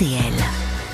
RTL.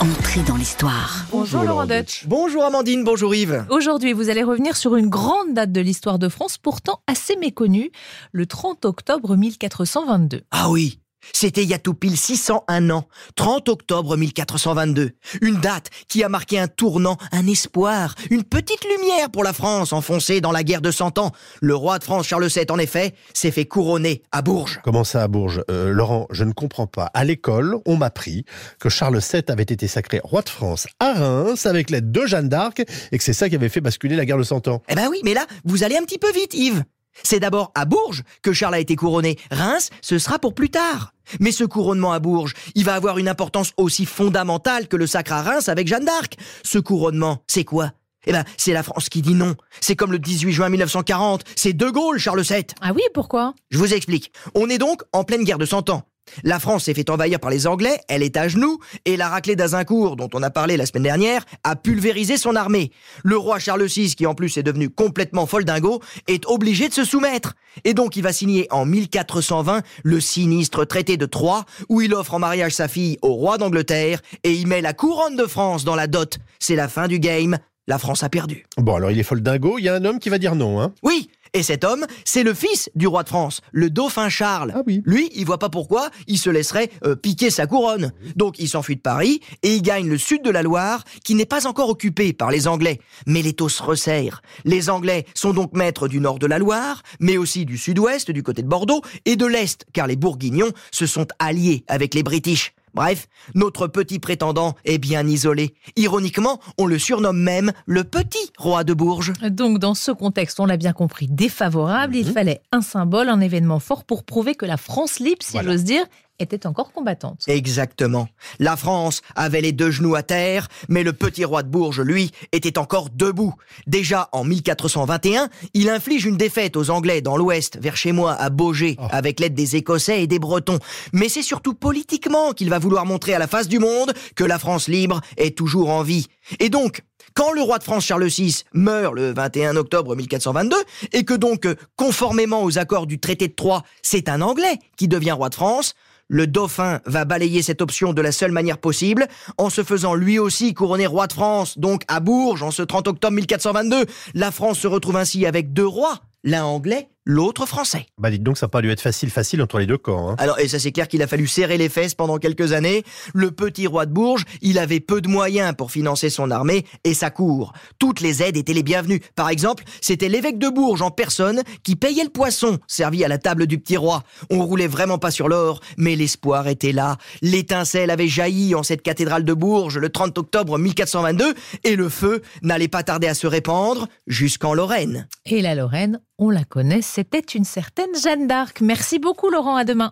Entrée dans l'histoire. Bonjour Laurent Deutsch. Bonjour Amandine, bonjour Yves. Aujourd'hui, vous allez revenir sur une grande date de l'histoire de France, pourtant assez méconnue, le 30 octobre 1422. Ah oui, c'était il y a tout pile 601 ans, 30 octobre 1422. Une date qui a marqué un tournant, un espoir, une petite lumière pour la France enfoncée dans la guerre de Cent Ans. Le roi de France Charles VII, en effet, s'est fait couronner à Bourges. Comment ça à Bourges? Euh, Laurent, je ne comprends pas. À l'école, on m'a appris que Charles VII avait été sacré roi de France à Reims avec l'aide de Jeanne d'Arc et que c'est ça qui avait fait basculer la guerre de Cent Ans. Eh ben oui, mais là, vous allez un petit peu vite, Yves. C'est d'abord à Bourges que Charles a été couronné. Reims, ce sera pour plus tard. Mais ce couronnement à Bourges, il va avoir une importance aussi fondamentale que le sacre à Reims avec Jeanne d'Arc. Ce couronnement, c'est quoi? Eh ben, c'est la France qui dit non. C'est comme le 18 juin 1940. C'est De Gaulle, Charles VII. Ah oui, pourquoi? Je vous explique. On est donc en pleine guerre de Cent Ans. La France s'est fait envahir par les Anglais, elle est à genoux, et la raclée d'Azincourt, dont on a parlé la semaine dernière, a pulvérisé son armée. Le roi Charles VI, qui en plus est devenu complètement folle dingo, est obligé de se soumettre. Et donc il va signer en 1420 le sinistre traité de Troyes, où il offre en mariage sa fille au roi d'Angleterre, et il met la couronne de France dans la dot. C'est la fin du game, la France a perdu. Bon, alors il est folle dingo, il y a un homme qui va dire non, hein Oui, et cet homme, c'est le fils du roi de France, le dauphin Charles. Ah oui. Lui, il voit pas pourquoi il se laisserait euh, piquer sa couronne. Donc il s'enfuit de Paris et il gagne le sud de la Loire, qui n'est pas encore occupé par les Anglais. Mais l'étau se resserre. Les Anglais sont donc maîtres du nord de la Loire, mais aussi du sud-ouest, du côté de Bordeaux, et de l'est, car les Bourguignons se sont alliés avec les British. Bref, notre petit prétendant est bien isolé. Ironiquement, on le surnomme même le petit roi de Bourges. Donc, dans ce contexte, on l'a bien compris, défavorable, il fallait un symbole, un événement fort pour prouver que la France libre, si Voilà. j'ose dire, était encore combattante. Exactement. La France avait les deux genoux à terre, mais le petit roi de Bourges, lui, était encore debout. Déjà en 1421, il inflige une défaite aux Anglais dans l'Ouest, vers chez moi, à Beaugé, Oh. avec l'aide des Écossais et des Bretons. Mais c'est surtout politiquement qu'il va vouloir montrer à la face du monde que la France libre est toujours en vie. Et donc, quand le roi de France Charles VI meurt le 21 octobre 1422, et que donc, conformément aux accords du traité de Troyes, c'est un Anglais qui devient roi de France, le dauphin va balayer cette option de la seule manière possible, en se faisant lui aussi couronner roi de France, donc à Bourges, en ce 30 octobre 1422. La France se retrouve ainsi avec deux rois, l'un anglais, l'autre français. Bah dites donc, ça n'a pas dû être facile, facile entre les deux camps. Hein. Alors, et ça c'est clair qu'il a fallu serrer les fesses pendant quelques années. Le petit roi de Bourges, il avait peu de moyens pour financer son armée et sa cour. Toutes les aides étaient les bienvenues. Par exemple, c'était l'évêque de Bourges en personne qui payait le poisson servi à la table du petit roi. On roulait vraiment pas sur l'or, mais l'espoir était là. L'étincelle avait jailli en cette cathédrale de Bourges le 30 octobre 1422 et le feu n'allait pas tarder à se répandre jusqu'en Lorraine. Et la Lorraine, on la connaît, c'était une certaine Jeanne d'Arc. Merci beaucoup Laurent, à demain.